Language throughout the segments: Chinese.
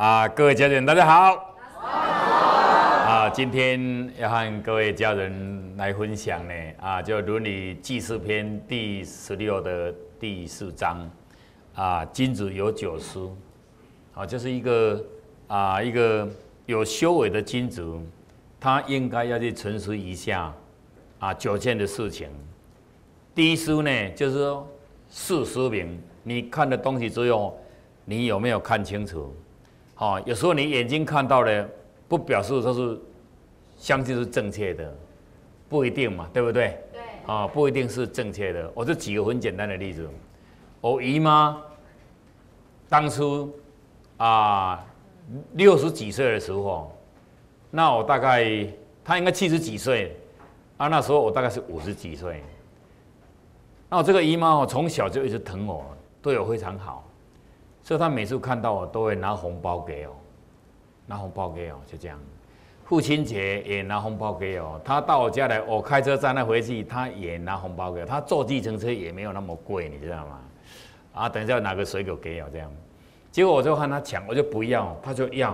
啊，各位家人，大家好。啊，今天要和各位家人来分享呢，啊，就《伦理记事篇》第十六的第四章，啊，君子有九思，啊，就是一个啊，一个有修为的君子，他应该要去沉思一下啊九件的事情。第一思呢，就是说事实明，你看的东西之后，你有没有看清楚？好，有时候你眼睛看到的，不表示说是相信是正确的，不一定嘛，对不对？对。啊，不一定是正确的。我就举个很简单的例子，我姨妈当初啊六十几岁的时候，那我大概她应该七十几岁，啊那时候我大概是五十几岁。那我这个姨妈哦，从小就一直疼我，对我非常好。所以他每次看到我都会拿红包给我，拿红包给我，就这样。父亲节也拿红包给我。他到我家来，我开车载他回去，他也拿红包给我。他坐计程车也没有那么贵，你知道吗？啊，等一下拿个水果给我这样。结果我就和他抢，我就不要，他就要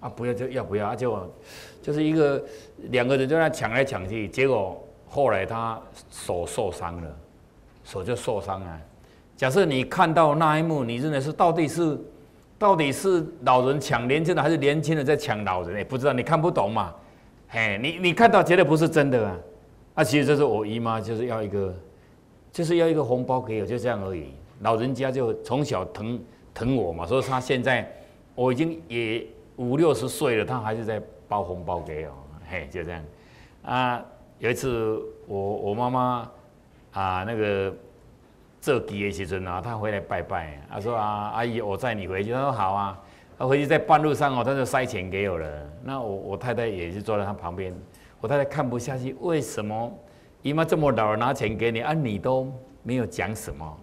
啊，不要就要不要啊，就就是一个两个人就在抢来抢去。结果后来他手受伤了，手就受伤了。假设你看到那一幕，你认为是到底是，到底是老人抢年轻的，还是年轻人在抢老人？也不知道，你看不懂嘛？嘿，你你看到绝对不是真的啊！啊，其实这是我姨妈就是要一个，就是要一个红包给我，就这样而已。老人家就从小疼疼我嘛，所以他现在我已经也五六十岁了，他还是在包红包给我，嘿，就这样。啊，有一次我我妈妈啊那个。这几的时阵啊，他回来拜拜，他说啊，阿姨，我载你回去。他说好啊，他回去在半路上哦，他就塞钱给我了。那我我太太也是坐在他旁边，我太太看不下去，为什么姨妈这么老拿钱给你啊？你都没有讲什么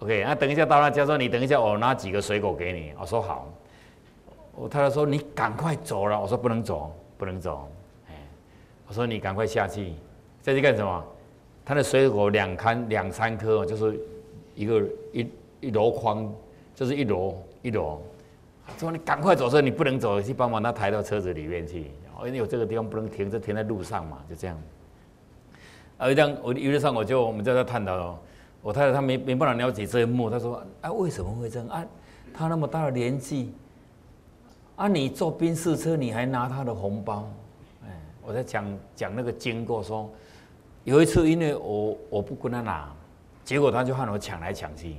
？OK，那等一下到他家说，你等一下我拿几个水果给你。我说好。我太太说你赶快走了。我说不能走，不能走。哎，我说你赶快下去，下去干什么？他的水果两颗两三颗就是。一个一一箩筐，就是一箩一箩。说你赶快走，说你不能走，去帮忙他抬到车子里面去。因为有这个地方不能停，就停在路上嘛，就这样。啊，这样我一路上我就我们就在探讨，我太太她没没办法了解这一幕，她说啊为什么会这样啊？他那么大的年纪，啊你坐宾士车你还拿他的红包，哎，我在讲讲那个经过，说有一次因为我我不跟他拿。结果他就和我抢来抢去，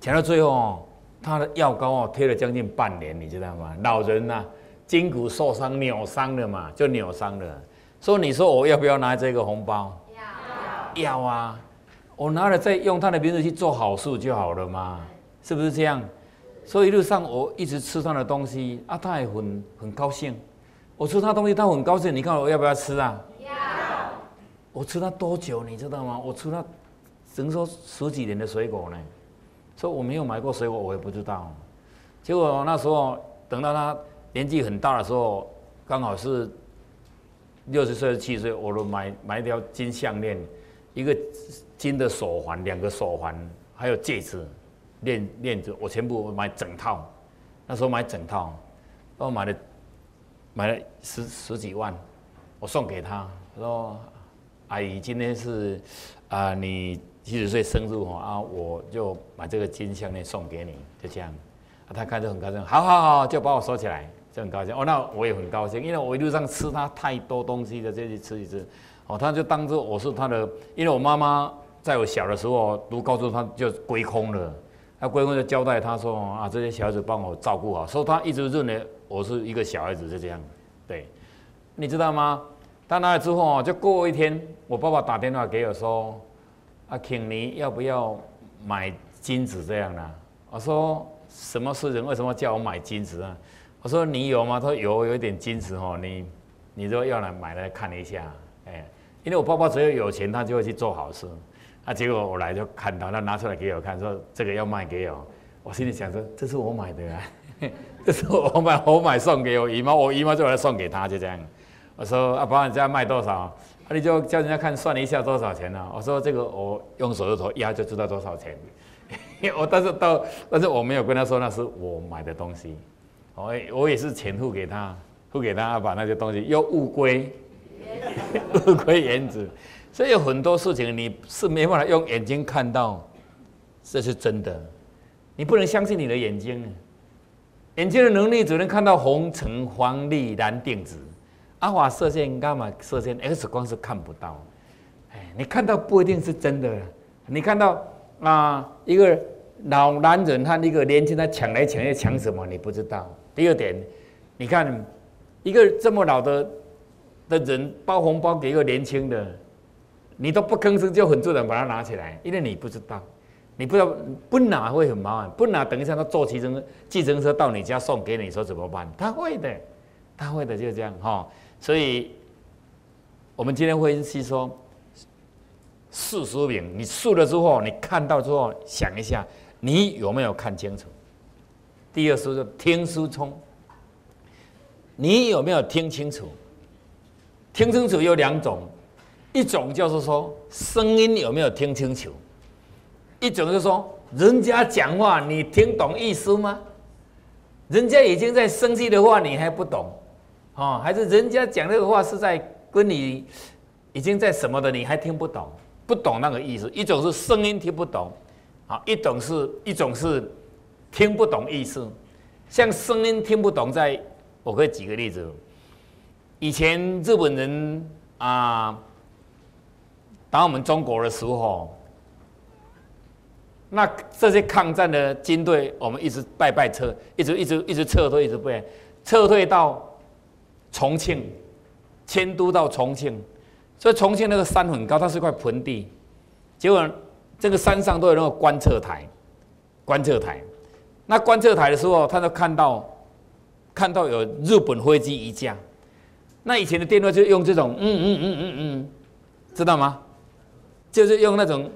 抢到最后，哦他的药膏哦贴了将近半年，你知道吗？老人呐，筋骨受伤扭伤了嘛，就扭伤了。说你说我要不要拿这个红包？要要啊！我拿了再用他的名字去做好事就好了嘛，是不是这样？所以一路上我一直吃他的东西啊，他也很很高兴。我吃他东西，他很高兴。你看我要不要吃啊？要。我吃他多久你知道吗？我吃他。只能说十几年的水果呢，说我没有买过水果，我也不知道。结果那时候等到他年纪很大的时候，刚好是六十岁、七岁，我都买买一条金项链，一个金的手环，两个手环，还有戒指、链链子，我全部买整套。那时候买整套，我买了买了十十几万，我送给他，说：“阿姨，今天是啊你。”七十岁生日哦啊，我就把这个金项链送给你，就这样。啊，他看着很高兴，好好好，就把我收起来，就很高兴。哦，那我也很高兴，因为我一路上吃他太多东西了，这里吃一吃。哦，他就当做我是他的，因为我妈妈在我小的时候读高中，他就归空了。他归空就交代他说啊，这些小孩子帮我照顾好，所以他一直认为我是一个小孩子，就这样。对，你知道吗？到那之后啊，就过一天，我爸爸打电话给我说。啊，请你要不要买金子这样的？我说什么是人？为什么叫我买金子啊？我说你有吗？他说有，有一点金子哦。你，你说要来买来看一下，哎，因为我爸爸只要有钱，他就会去做好事。啊，结果我来就看到他拿出来给我看，说这个要卖给我。我心里想说，这是我买的啊，这是我买，我买送给我姨妈，我姨妈就来送给他，就这样。我说啊，帮人家卖多少？你就叫人家看算了一下多少钱呢？我说这个我用手指头压就知道多少钱。我但是到但是我没有跟他说那是我买的东西，我我也是钱付给他，付给他把那些东西又物归 物归原主。所以有很多事情你是没办法用眼睛看到，这是真的。你不能相信你的眼睛，眼睛的能力只能看到红橙黄绿蓝靛紫，阿法射线、伽马射线、X 光是看不到。哎，你看到不一定是真的。你看到啊，一个老男人和一个年轻人抢来抢去抢什么？你不知道。第二点，你看一个这么老的的人包红包给一个年轻的，你都不吭声就很自然把它拿起来，因为你不知道，你不知道不拿会很麻烦，不拿等一下他坐计程计程车到你家送给你，说怎么办？他会的，他会的，就这样哈。所以，我们今天分析说。四十名，你数了之后，你看到之后想一下，你有没有看清楚？第二是听书聪，你有没有听清楚？听清楚有两种，一种就是说声音有没有听清楚，一种就是说人家讲话你听懂意思吗？人家已经在生气的话你还不懂，哦，还是人家讲这个话是在跟你已经在什么的你还听不懂？不懂那个意思，一种是声音听不懂，啊，一种是一种是听不懂意思。像声音听不懂，在我可以举个例子，以前日本人啊打我们中国的时候，那这些抗战的军队，我们一直败败撤，一直一直一直撤退，一直败，撤退到重庆，迁都到重庆。所以重庆那个山很高，它是块盆地，结果这个山上都有那个观测台，观测台。那观测台的时候，他就看到看到有日本飞机一架。那以前的电话就用这种，嗯嗯嗯嗯嗯，知道吗？就是用那种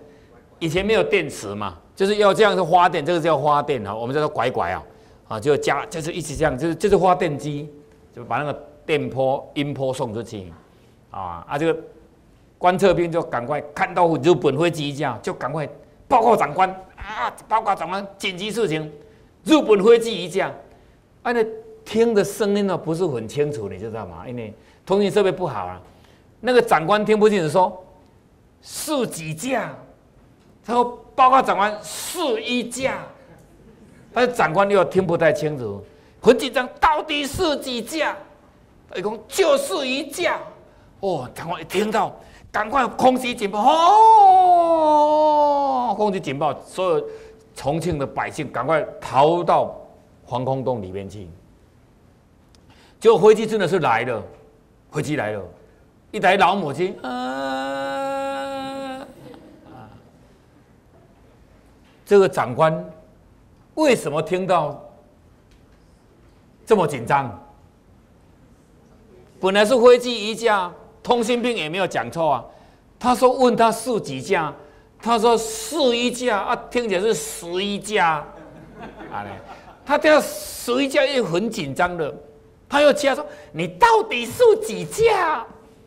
以前没有电池嘛，就是要这样子发电，这个叫发电啊，我们叫做拐拐啊，啊就加就是一直这样，就是就是发电机，就把那个电波音波送出去，啊啊这个。观测兵就赶快看到日本飞机一架，就赶快报告长官啊！报告长官，紧急事情，日本飞机一架。啊，那听的声音呢不是很清楚，你知道吗？因为通讯设备不好啊。那个长官听不清楚，说是几架？他说报告长官是一架，但是长官又听不太清楚，很紧张，到底是几架？他讲就是一架。哦，长官一听到。赶快空袭警报！哦，空袭警报！所有重庆的百姓赶快逃到防空洞里面去。结果飞机真的是来了，飞机来了，一台老母亲啊！这个长官为什么听到这么紧张？本来是飞机一架。通信兵也没有讲错啊，他说问他是几架，他说是一架啊，听起来是十一架，啊嘞，他这样十一架又很紧张的，他又加说你到底是几架？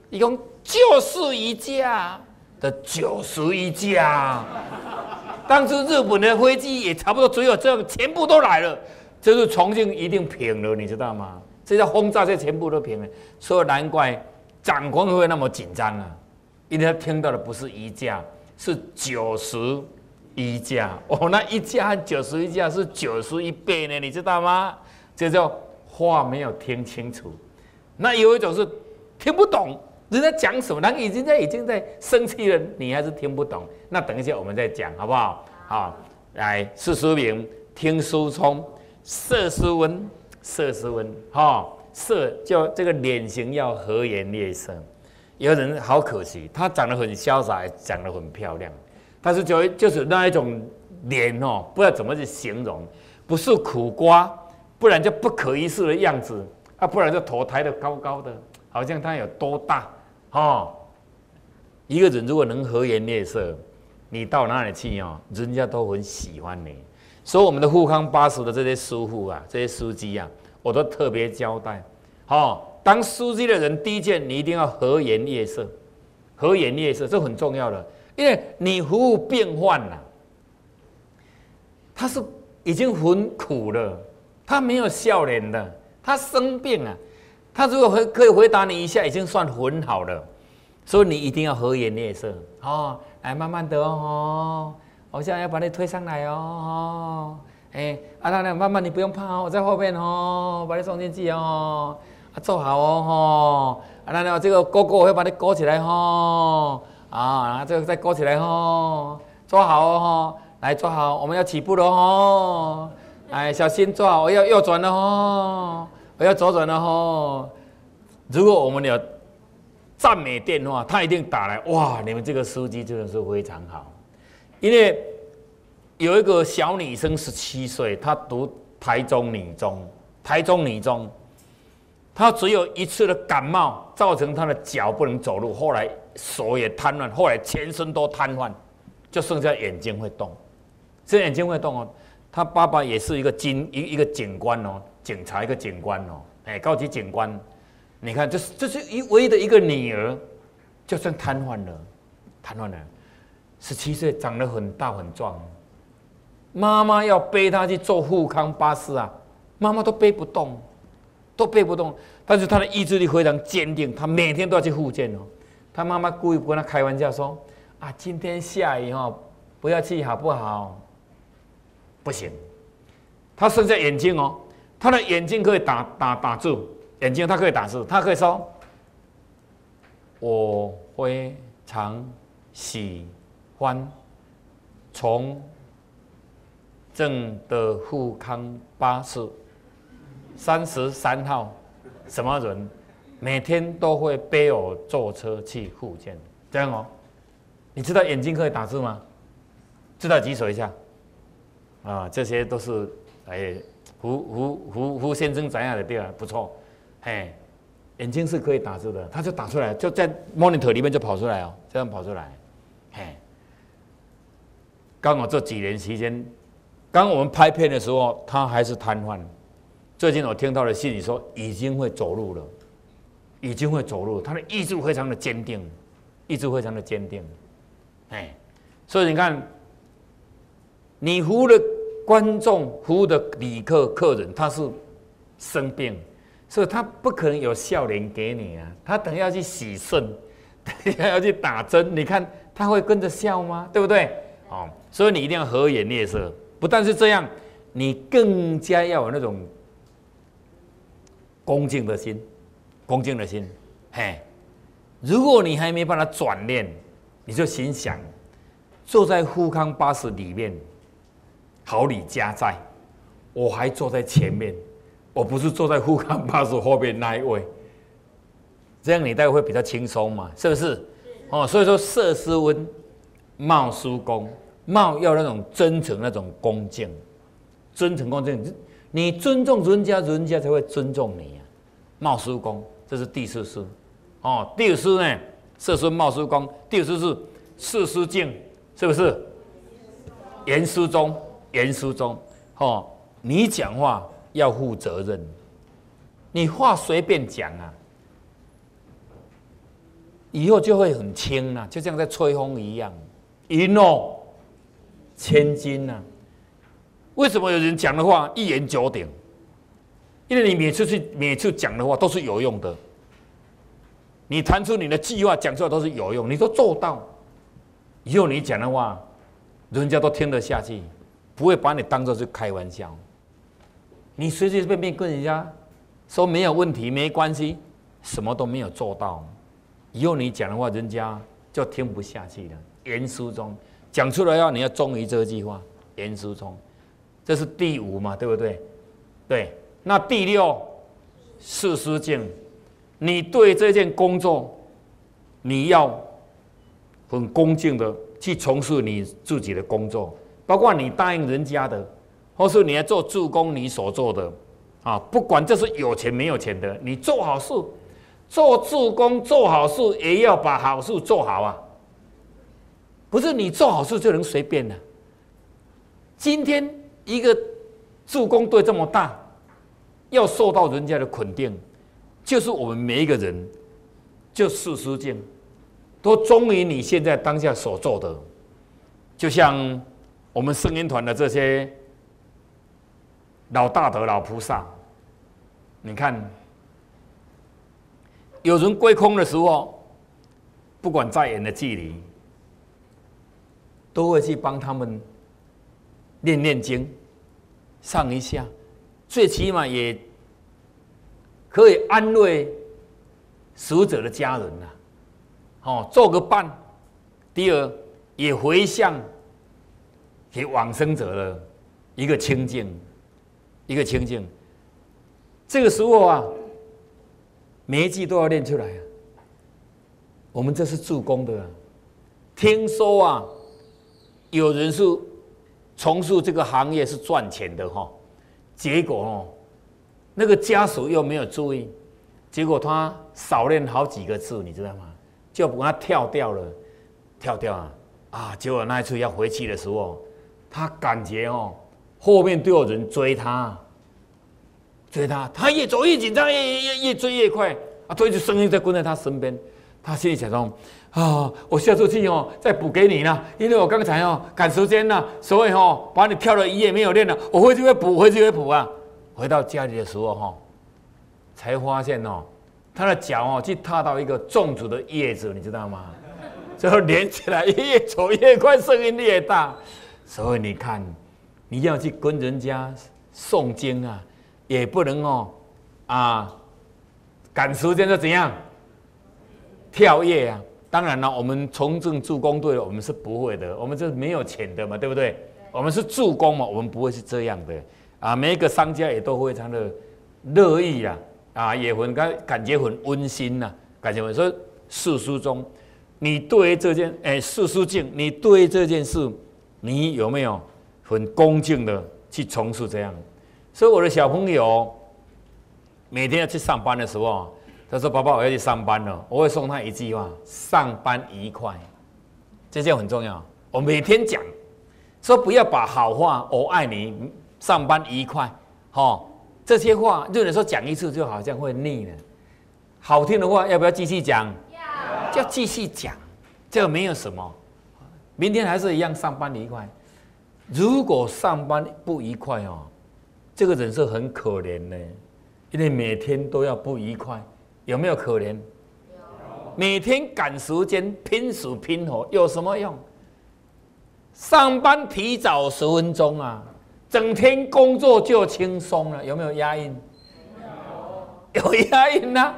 一共就是一架的九十一架，当时日本的飞机也差不多只有这样，全部都来了，就是重庆一定平了，你知道吗？这叫轰炸，这全部都平了，所以难怪。长官会那么紧张啊？因为他听到的不是一架，是九十一架哦。那一架和九十一架是九十一倍呢，你知道吗？这叫话没有听清楚。那有一种是听不懂人家讲什么，人已经在已经在生气了，你还是听不懂。那等一下我们再讲好不好？好，来四书名，听书聪，色斯文，色斯温，哈。色叫这个脸型要和颜悦色，有人好可惜，他长得很潇洒，长得很漂亮，但是就就是那一种脸哦，不知道怎么去形容，不是苦瓜，不然就不可一世的样子，啊，不然就头抬得高高的，好像他有多大哦。一个人如果能和颜悦色，你到哪里去哦，人家都很喜欢你。所以我们的富康巴士的这些师傅啊，这些司机啊。我都特别交代，好，当司机的人第一件，你一定要和颜悦色，和颜悦色这很重要的，因为你服务变换了，他是已经很苦了，他没有笑脸的，他生病啊。他如果回可以回答你一下，已经算很好了。所以你一定要和颜悦色哦，来慢慢的哦，我现在要把你推上来哦，哎，啊，那那慢慢你不用怕哦，我在后面哦，把你送进去哦，啊，坐好哦，吼，啊，那那这个勾勾我会把你勾起来哦，啊，然后这个再勾起来哦，坐好哦，吼，来坐好，我们要起步了哦，哎，小心坐好，我要右转了哦，我要左转了哦，如果我们有。赞美电话，他一定打来。哇，你们这个司机真的是非常好。因为有一个小女生十七岁，她读台中女中，台中女中，她只有一次的感冒，造成她的脚不能走路，后来手也瘫痪，后来全身都瘫痪，就剩下眼睛会动。这眼睛会动哦。她爸爸也是一个警一一个警官哦，警察一个警官哦，哎，高级警官。你看，这是这是一唯一的一个女儿，就算瘫痪了，瘫痪了，十七岁长得很大很壮，妈妈要背他去坐富康巴士啊，妈妈都背不动，都背不动。但是他的意志力非常坚定，他每天都要去复健哦。他妈妈故意跟他开玩笑说：“啊，今天下雨哈，不要去好不好？”不行，他剩下眼睛哦，他的眼睛可以打打打住。眼睛，他可以打住，他可以说：“我非常喜欢从正的富康巴士三十三号什么人每天都会背我坐车去福建，这样哦。你知道眼睛可以打字吗？知道举手一下。啊，这些都是哎，胡胡胡胡先生怎样的地方不错。嘿，眼睛是可以打字的，他就打出来，就在 monitor 里面就跑出来哦，这样跑出来。嘿，刚好这几年期间，刚我们拍片的时候，他还是瘫痪。最近我听到的信里说，已经会走路了，已经会走路，他的意志非常的坚定，意志非常的坚定。哎，所以你看，你服务的观众、服务的旅客、客人，他是生病。所以他不可能有笑脸给你啊！他等下去洗肾，等下要去打针，你看他会跟着笑吗？对不对？哦，所以你一定要和颜悦色。不但是这样，你更加要有那种恭敬的心，恭敬的心。嘿，如果你还没把它转念，你就心想坐在富康巴士里面，好礼加在，我还坐在前面。我不是坐在富康巴士后边那一位，这样你待会会比较轻松嘛？是不是？哦，所以说色斯温，貌叔公，貌要那种真诚、那种恭敬，真诚恭敬。你尊重人家，人家才会尊重你啊。貌叔公，这是第四师。哦，第五师呢？色师貌叔公，第五师是四师敬，是不是？严师忠，严师忠。哦，你讲话。要负责任，你话随便讲啊，以后就会很轻啊，就像在吹风一样，一诺千金呐。为什么有人讲的话一言九鼎？因为你每次去每次讲的话都是有用的，你谈出你的计划讲出来都是有用，你都做到，以后你讲的话，人家都听得下去，不会把你当做是开玩笑。你随随便便跟人家说没有问题、没关系，什么都没有做到，以后你讲的话，人家就听不下去了。严书中讲出来要你要忠于这句话。严书中，这是第五嘛，对不对？对。那第六，事师敬，你对这件工作，你要很恭敬的去从事你自己的工作，包括你答应人家的。或是你要做助攻，你所做的啊，不管这是有钱没有钱的，你做好事，做助攻做好事，也要把好事做好啊。不是你做好事就能随便的。今天一个助攻队这么大，要受到人家的肯定，就是我们每一个人就事实敬，都忠于你现在当下所做的。就像我们声音团的这些。老大德、老菩萨，你看，有人归空的时候，不管再远的距离，都会去帮他们念念经、上一下，最起码也可以安慰死者的家人呐。哦，做个伴。第二，也回向给往生者的一个清净。一个清净，这个时候啊，每一句都要念出来啊。我们这是助攻的，听说啊，有人是从事这个行业是赚钱的哈，结果哦，那个家属又没有注意，结果他少练好几个字，你知道吗？就把他跳掉了，跳掉啊啊！结果那一次要回去的时候，他感觉哦。后面都有人追他，追他，他越走越紧张，越越越追越快啊！追着声音在跟在他身边，他心里想说：啊，我下出去哦，再补给你啦，因为我刚才哦赶时间呢，所以哦把你跳了一夜没有练了，我回去会补，回去会补啊！回到家里的时候哈，才发现哦，他的脚哦去踏到一个种植的叶子，你知道吗？最后连起来，越走越快，声音越大，所以你看。你要去跟人家诵经啊，也不能哦，啊，赶时间就怎样跳跃啊？当然了，我们从政助攻队，我们是不会的，我们这没有钱的嘛，对不对？我们是助攻嘛，我们不会是这样的啊。每一个商家也都非常的乐意啊，啊，也很感感觉很温馨呐，感觉很说四书中，你对这件哎四书敬，你对这件事，你有没有？很恭敬的去从事这样，所以我的小朋友每天要去上班的时候，他说：“爸爸，我要去上班了。”我会送他一句话：“上班愉快。”这件很重要。我每天讲，说不要把好话“我爱你”“上班愉快”哈这些话，就你说讲一次就好像会腻了。好听的话要不要继续讲？要，就继续讲。这个没有什么，明天还是一样上班愉快。如果上班不愉快哦，这个人是很可怜的，因为每天都要不愉快，有没有可怜？每天赶时间拼死拼活有什么用？上班提早十分钟啊，整天工作就轻松了，有没有压抑？有，有压抑呢。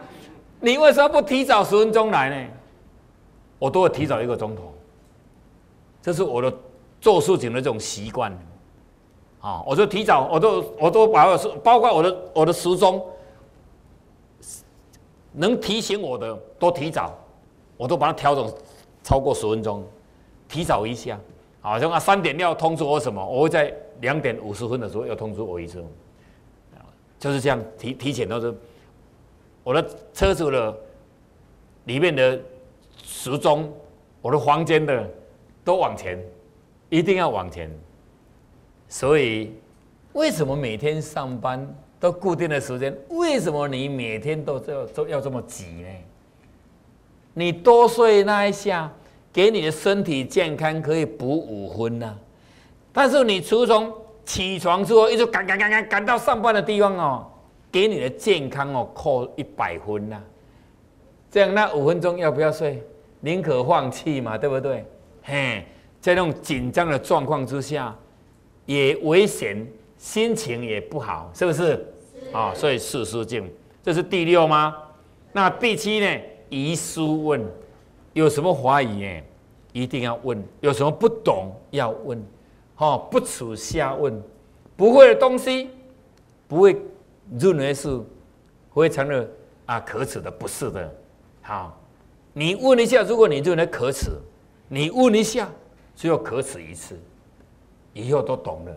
你为什么不提早十分钟来呢？我都会提早一个钟头，这是我的。做事情的这种习惯，啊，我就提早，我都我都把我包括我的我的时钟，能提醒我的都提早，我都把它调整超过十分钟，提早一下，好像啊三点要通知我什么，我会在两点五十分的时候要通知我一声，就是这样提提前都是我的车子的里面的时钟，我的房间的都往前。一定要往前，所以为什么每天上班都固定的时间？为什么你每天都要都要这么挤呢？你多睡那一下，给你的身体健康可以补五分呐。但是你从起床之后一直赶赶赶赶赶到上班的地方哦，给你的健康哦扣一百分呐。这样那五分钟要不要睡？宁可放弃嘛，对不对？嘿。在那种紧张的状况之下，也危险，心情也不好，是不是？啊，所以四书经，这是第六吗？那第七呢？疑书问，有什么怀疑呢？一定要问，有什么不懂要问，哈，不耻下问，不会的东西，不会认为是非常的啊可耻的，不是的。好，你问一下，如果你认为可耻，你问一下。只有可耻一次，以后都懂了。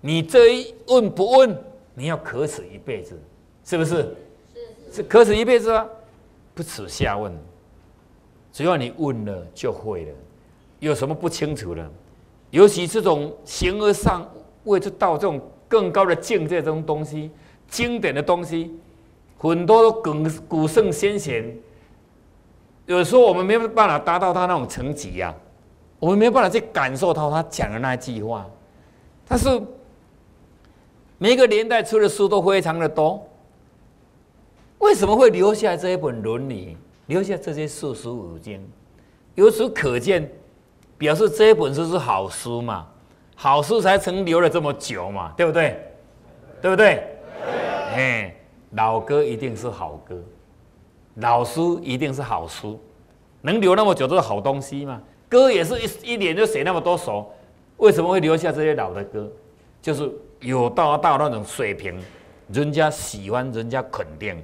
你这一问不问，你要可耻一辈子，是不是？是是可耻一辈子啊！不耻下问，只要你问了就会了。有什么不清楚的？尤其这种形而上为这到这种更高的境界，这种东西，经典的东西，很多古古圣先贤，有时候我们没有办法达到他那种层级呀。我们没有办法去感受到他讲的那句话，但是每个年代出的书都非常的多。为什么会留下这一本《伦理》，留下这些四书五经？由此可见，表示这一本书是好书嘛？好书才曾留了这么久嘛？对不对？对不对？哎，老歌一定是好歌，老书一定是好书，能留那么久都是好东西嘛？歌也是一一年就写那么多首，为什么会留下这些老的歌？就是有到到那种水平，人家喜欢，人家肯定。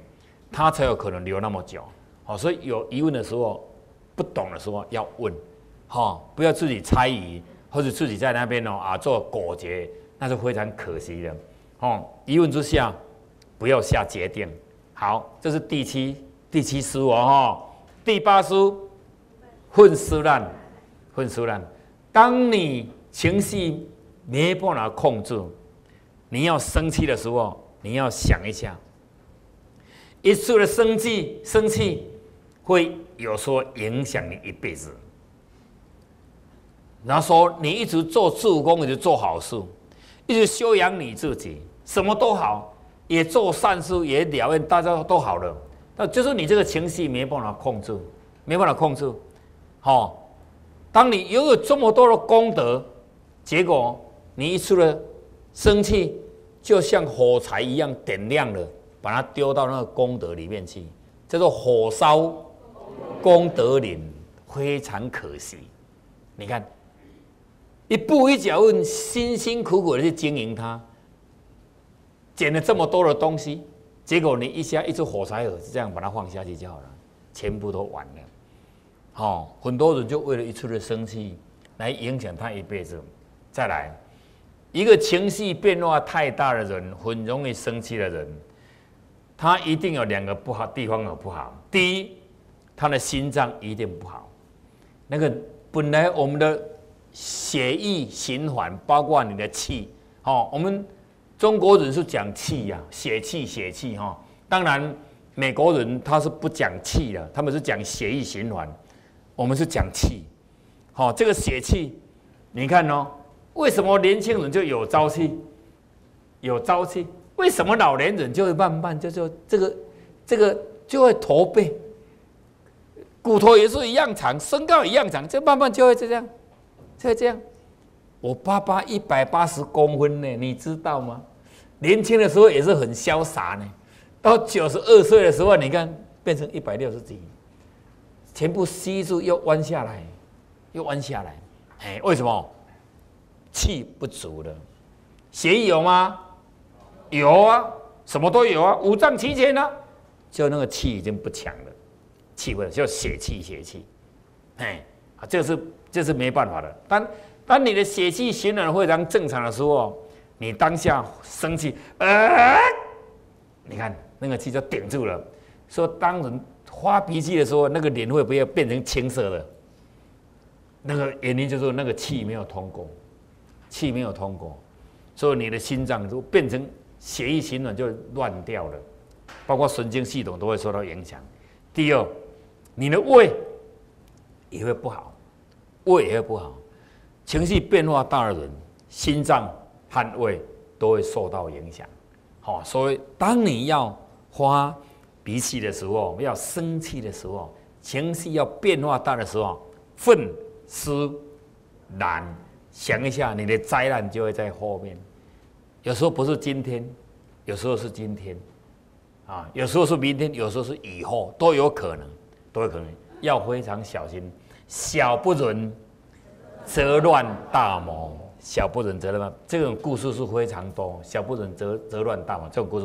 他才有可能留那么久，好，所以有疑问的时候，不懂的时候要问，哈，不要自己猜疑，或者自己在那边哦啊做果决，那是非常可惜的，哦，疑问之下不要下决定。好，这是第七第七书哦，哈，第八书混思乱，混思乱，当你情绪没办法控制，你要生气的时候，你要想一下。一次的生气，生气会有时候影响你一辈子。然后说你一直做助攻，你就做好事，一直修养你自己，什么都好，也做善事，也了愿大家都好了。那就是你这个情绪没办法控制，没办法控制。好，当你拥有这么多的功德，结果你一出了生气，就像火柴一样点亮了。把它丢到那个功德里面去，叫做火烧功德林，非常可惜。你看，一步一脚印，辛辛苦苦的去经营它，捡了这么多的东西，结果你一下一只火柴盒这样把它放下去就好了，全部都完了。好，很多人就为了一次的生气来影响他一辈子。再来，一个情绪变化太大的人，很容易生气的人。他一定有两个不好地方有不好。第一，他的心脏一定不好。那个本来我们的血液循环，包括你的气，哦，我们中国人是讲气呀，血气血气哈。当然，美国人他是不讲气的，他们是讲血液循环，我们是讲气。好，这个血气，你看哦，为什么年轻人就有朝气，有朝气？为什么老年人就会慢慢就就这个这个就会驼背，骨头也是一样长，身高一样长，就慢慢就会这样，就会这样。我爸爸一百八十公分呢，你知道吗？年轻的时候也是很潇洒呢，到九十二岁的时候，你看变成一百六十几，全部吸住又弯下来，又弯下来。哎，为什么？气不足了，血有吗？有啊，什么都有啊，五脏齐全啊，就那个气已经不强了，气不就血气血气，哎，啊，这是这是没办法的。当当你的血气循环非常正常的时候，你当下生气，呃，你看那个气就顶住了。说当人发脾气的时候，那个脸会不会变成青色的？那个原因就是那个气没有通过，气没有通过，所以你的心脏就变成。血液循环就乱掉了，包括神经系统都会受到影响。第二，你的胃也会不好，胃也会不好。情绪变化大的人，心脏和胃都会受到影响。好，所以当你要发脾气的时候，要生气的时候，情绪要变化大的时候，愤、思、难，想一下，你的灾难就会在后面。有时候不是今天，有时候是今天，啊，有时候是明天，有时候是以后，都有可能，都有可能，要非常小心。小不忍则乱大谋，小不忍则乱。这种故事是非常多，小不忍则则乱大谋这种故事。